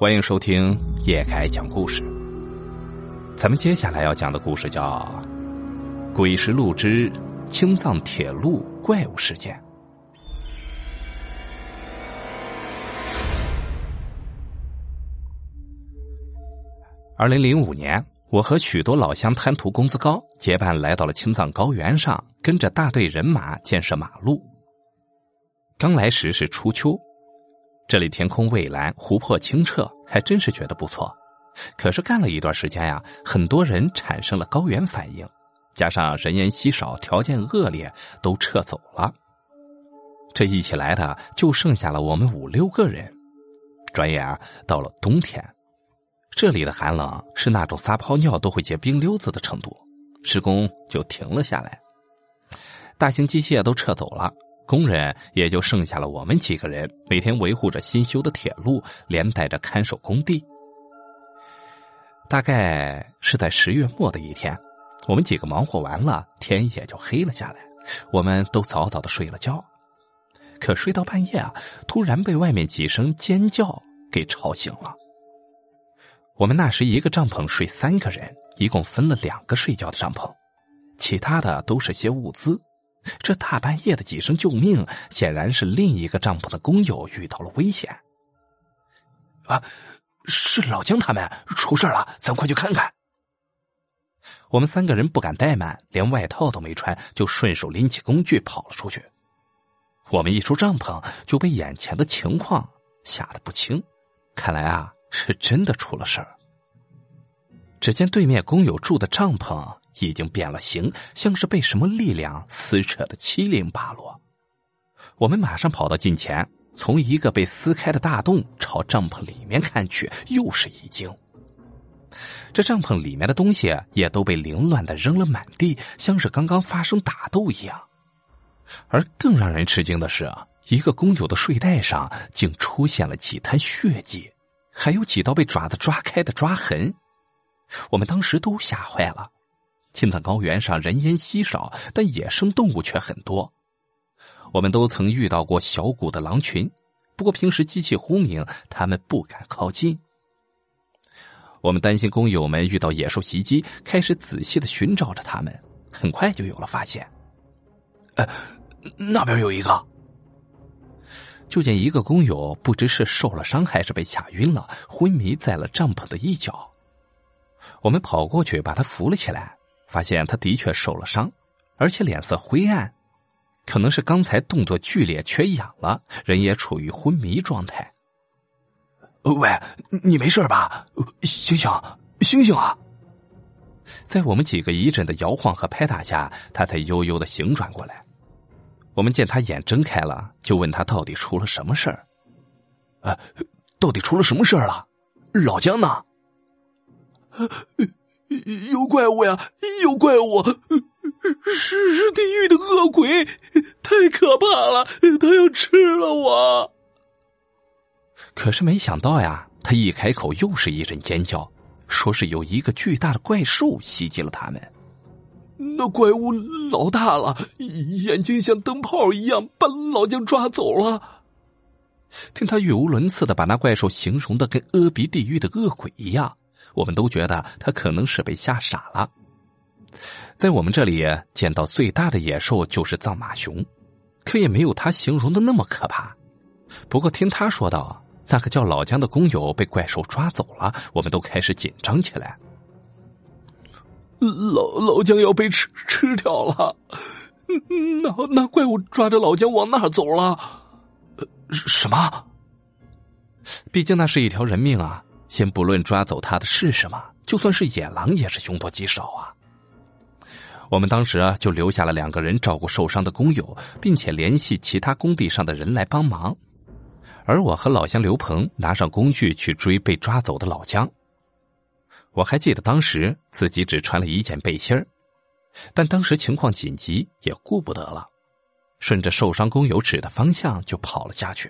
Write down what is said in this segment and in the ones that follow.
欢迎收听叶凯讲故事。咱们接下来要讲的故事叫《鬼石路之青藏铁路怪物事件》。二零零五年，我和许多老乡贪图工资高，结伴来到了青藏高原上，跟着大队人马建设马路。刚来时是初秋。这里天空蔚蓝，湖泊清澈，还真是觉得不错。可是干了一段时间呀，很多人产生了高原反应，加上人烟稀少，条件恶劣，都撤走了。这一起来的就剩下了我们五六个人。转眼啊，到了冬天，这里的寒冷是那种撒泡尿都会结冰溜子的程度，施工就停了下来，大型机械都撤走了。工人也就剩下了我们几个人，每天维护着新修的铁路，连带着看守工地。大概是在十月末的一天，我们几个忙活完了，天也就黑了下来，我们都早早的睡了觉。可睡到半夜啊，突然被外面几声尖叫给吵醒了。我们那时一个帐篷睡三个人，一共分了两个睡觉的帐篷，其他的都是些物资。这大半夜的几声救命，显然是另一个帐篷的工友遇到了危险。啊，是老姜他们出事了，咱快去看看。我们三个人不敢怠慢，连外套都没穿，就顺手拎起工具跑了出去。我们一出帐篷，就被眼前的情况吓得不轻。看来啊，是真的出了事儿。只见对面工友住的帐篷。已经变了形，像是被什么力量撕扯的七零八落。我们马上跑到近前，从一个被撕开的大洞朝帐篷里面看去，又是一惊。这帐篷里面的东西也都被凌乱的扔了满地，像是刚刚发生打斗一样。而更让人吃惊的是，一个工友的睡袋上竟出现了几滩血迹，还有几道被爪子抓开的抓痕。我们当时都吓坏了。青藏高原上人烟稀少，但野生动物却很多。我们都曾遇到过小股的狼群，不过平时机器轰鸣，他们不敢靠近。我们担心工友们遇到野兽袭击，开始仔细的寻找着他们。很快就有了发现。呃，那边有一个。就见一个工友不知是受了伤还是被吓晕了，昏迷在了帐篷的一角。我们跑过去把他扶了起来。发现他的确受了伤，而且脸色灰暗，可能是刚才动作剧烈缺氧了，人也处于昏迷状态。喂，你没事吧？醒醒，醒醒啊！在我们几个一阵的摇晃和拍打下，他才悠悠的醒转过来。我们见他眼睁开了，就问他到底出了什么事儿？啊，到底出了什么事儿了？老姜呢？有怪物呀！有怪物，是是地狱的恶鬼，太可怕了！他要吃了我。可是没想到呀，他一开口又是一阵尖叫，说是有一个巨大的怪兽袭击了他们。那怪物老大了，眼睛像灯泡一样，把老姜抓走了。听他语无伦次的把那怪兽形容的跟阿鼻地狱的恶鬼一样。我们都觉得他可能是被吓傻了。在我们这里见到最大的野兽就是藏马熊，可也没有他形容的那么可怕。不过听他说到那个叫老姜的工友被怪兽抓走了，我们都开始紧张起来。老老姜要被吃吃掉了，那那怪物抓着老姜往哪走了？什么？毕竟那是一条人命啊！先不论抓走他的是什么，就算是野狼也是凶多吉少啊。我们当时啊就留下了两个人照顾受伤的工友，并且联系其他工地上的人来帮忙。而我和老乡刘鹏拿上工具去追被抓走的老姜。我还记得当时自己只穿了一件背心儿，但当时情况紧急，也顾不得了，顺着受伤工友指的方向就跑了下去。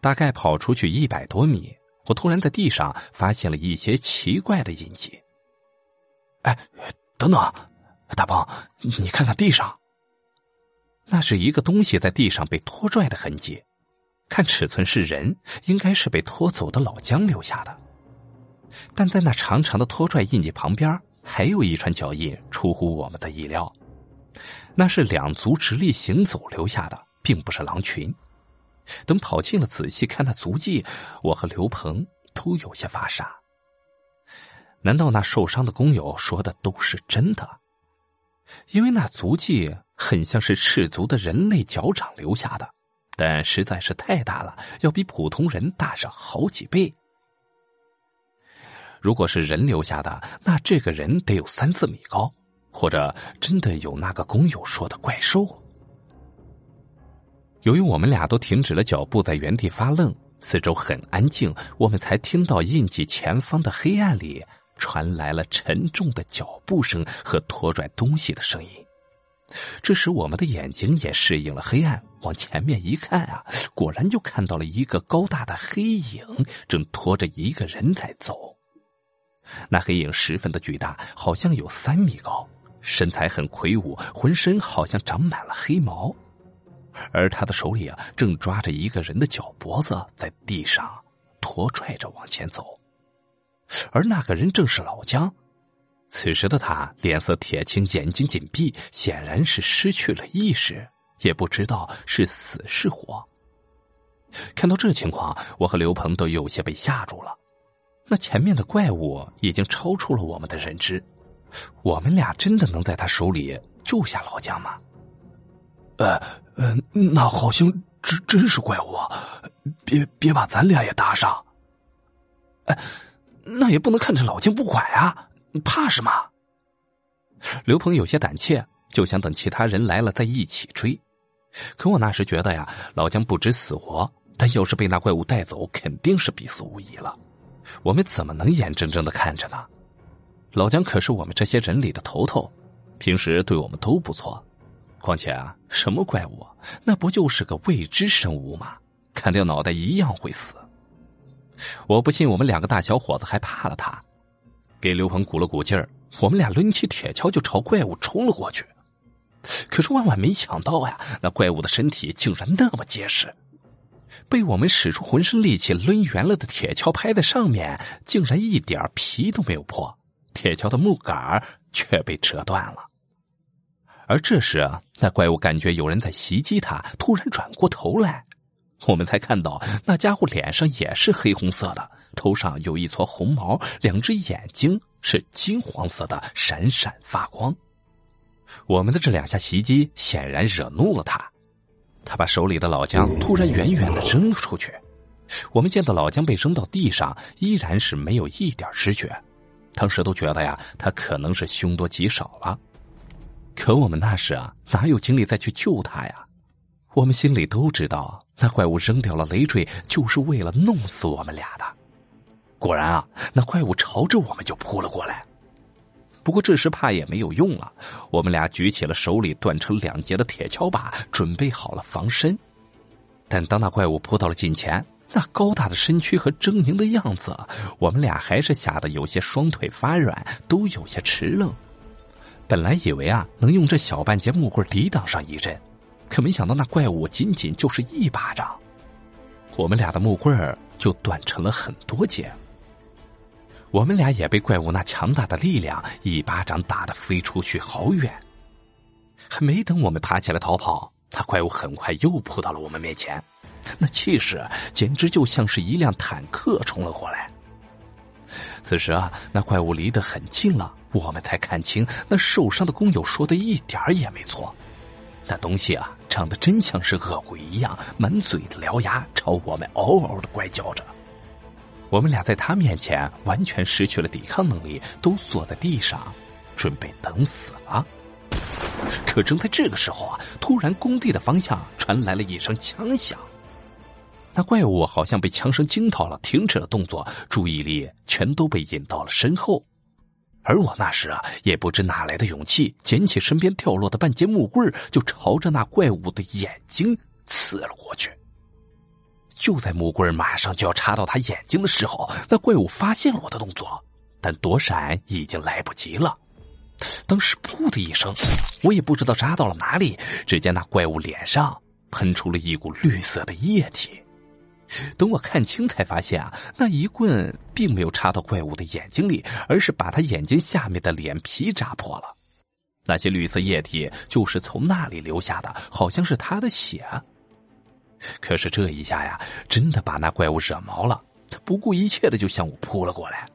大概跑出去一百多米。我突然在地上发现了一些奇怪的印记。哎，等等，大鹏，你看看地上，那是一个东西在地上被拖拽的痕迹。看尺寸是人，应该是被拖走的老姜留下的。但在那长长的拖拽印记旁边，还有一串脚印出乎我们的意料，那是两足直立行走留下的，并不是狼群。等跑近了仔细看那足迹，我和刘鹏都有些发傻。难道那受伤的工友说的都是真的？因为那足迹很像是赤足的人类脚掌留下的，但实在是太大了，要比普通人大上好几倍。如果是人留下的，那这个人得有三四米高，或者真的有那个工友说的怪兽。由于我们俩都停止了脚步，在原地发愣，四周很安静，我们才听到印记前方的黑暗里。传来了沉重的脚步声和拖拽东西的声音，这时我们的眼睛也适应了黑暗，往前面一看啊，果然就看到了一个高大的黑影正拖着一个人在走。那黑影十分的巨大，好像有三米高，身材很魁梧，浑身好像长满了黑毛，而他的手里啊正抓着一个人的脚脖子，在地上拖拽着往前走。而那个人正是老姜，此时的他脸色铁青，眼睛紧闭，显然是失去了意识，也不知道是死是活。看到这情况，我和刘鹏都有些被吓住了。那前面的怪物已经超出了我们的认知，我们俩真的能在他手里救下老姜吗？呃呃，那好像真真是怪物，别别把咱俩也搭上。哎。那也不能看着老姜不管啊！怕什么？刘鹏有些胆怯，就想等其他人来了再一起追。可我那时觉得呀，老姜不知死活，但要是被那怪物带走，肯定是必死无疑了。我们怎么能眼睁睁的看着呢？老姜可是我们这些人里的头头，平时对我们都不错。况且啊，什么怪物，那不就是个未知生物吗？砍掉脑袋一样会死。我不信，我们两个大小伙子还怕了他。给刘鹏鼓了鼓劲儿，我们俩抡起铁锹就朝怪物冲了过去。可是万万没想到呀，那怪物的身体竟然那么结实，被我们使出浑身力气抡圆了的铁锹拍在上面，竟然一点皮都没有破，铁锹的木杆却被折断了。而这时，那怪物感觉有人在袭击他，突然转过头来。我们才看到，那家伙脸上也是黑红色的，头上有一撮红毛，两只眼睛是金黄色的，闪闪发光。我们的这两下袭击显然惹怒了他，他把手里的老姜突然远远的扔了出去。我们见到老姜被扔到地上，依然是没有一点知觉，当时都觉得呀，他可能是凶多吉少了。可我们那时啊，哪有精力再去救他呀？我们心里都知道，那怪物扔掉了累赘，就是为了弄死我们俩的。果然啊，那怪物朝着我们就扑了过来。不过这时怕也没有用了，我们俩举起了手里断成两截的铁锹把，准备好了防身。但当那怪物扑到了近前，那高大的身躯和狰狞的样子，我们俩还是吓得有些双腿发软，都有些迟愣。本来以为啊，能用这小半截木棍抵挡上一阵。可没想到，那怪物仅仅就是一巴掌，我们俩的木棍儿就断成了很多节。我们俩也被怪物那强大的力量一巴掌打得飞出去好远。还没等我们爬起来逃跑，那怪物很快又扑到了我们面前，那气势简直就像是一辆坦克冲了过来。此时啊，那怪物离得很近了，我们才看清，那受伤的工友说的一点也没错。那东西啊，长得真像是恶鬼一样，满嘴的獠牙，朝我们嗷嗷的怪叫着。我们俩在他面前完全失去了抵抗能力，都坐在地上，准备等死了。可正在这个时候啊，突然工地的方向传来了一声枪响，那怪物好像被枪声惊到了，停止了动作，注意力全都被引到了身后。而我那时啊，也不知哪来的勇气，捡起身边掉落的半截木棍，就朝着那怪物的眼睛刺了过去。就在木棍马上就要插到他眼睛的时候，那怪物发现了我的动作，但躲闪已经来不及了。当时“噗”的一声，我也不知道扎到了哪里，只见那怪物脸上喷出了一股绿色的液体，等我看清，才发现啊，那一棍并没有插到怪物的眼睛里，而是把他眼睛下面的脸皮扎破了。那些绿色液体就是从那里流下的，好像是他的血。可是这一下呀，真的把那怪物惹毛了，他不顾一切的就向我扑了过来。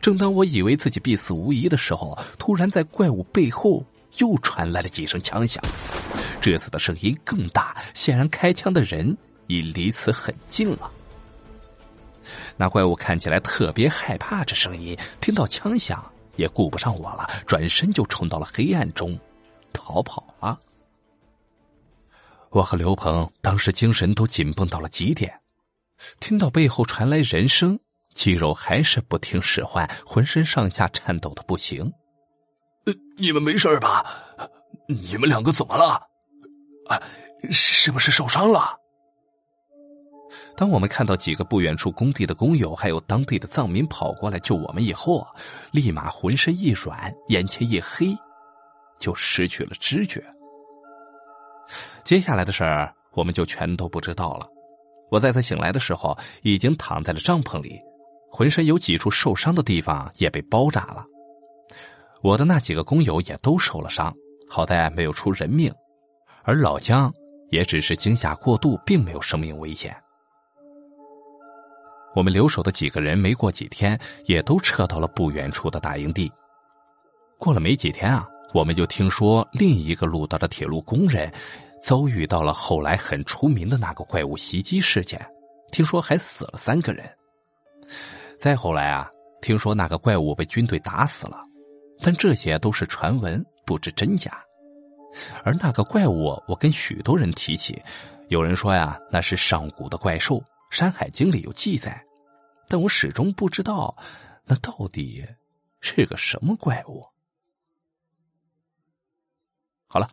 正当我以为自己必死无疑的时候，突然在怪物背后又传来了几声枪响，这次的声音更大，显然开枪的人已离此很近了。那怪物看起来特别害怕这声音，听到枪响也顾不上我了，转身就冲到了黑暗中，逃跑了。我和刘鹏当时精神都紧绷到了极点，听到背后传来人声。肌肉还是不听使唤，浑身上下颤抖的不行。呃，你们没事吧？你们两个怎么了？啊，是不是受伤了？当我们看到几个不远处工地的工友还有当地的藏民跑过来救我们以后，立马浑身一软，眼前一黑，就失去了知觉。接下来的事儿，我们就全都不知道了。我在他醒来的时候，已经躺在了帐篷里。浑身有几处受伤的地方也被包扎了，我的那几个工友也都受了伤，好在没有出人命，而老姜也只是惊吓过度，并没有生命危险。我们留守的几个人没过几天也都撤到了不远处的大营地。过了没几天啊，我们就听说另一个路道的铁路工人遭遇到了后来很出名的那个怪物袭击事件，听说还死了三个人。再后来啊，听说那个怪物被军队打死了，但这些都是传闻，不知真假。而那个怪物，我跟许多人提起，有人说呀，那是上古的怪兽，《山海经》里有记载，但我始终不知道，那到底是个什么怪物。好了，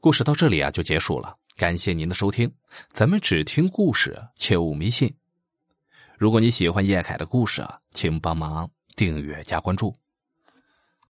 故事到这里啊就结束了，感谢您的收听，咱们只听故事，切勿迷信。如果你喜欢叶凯的故事，请帮忙订阅加关注。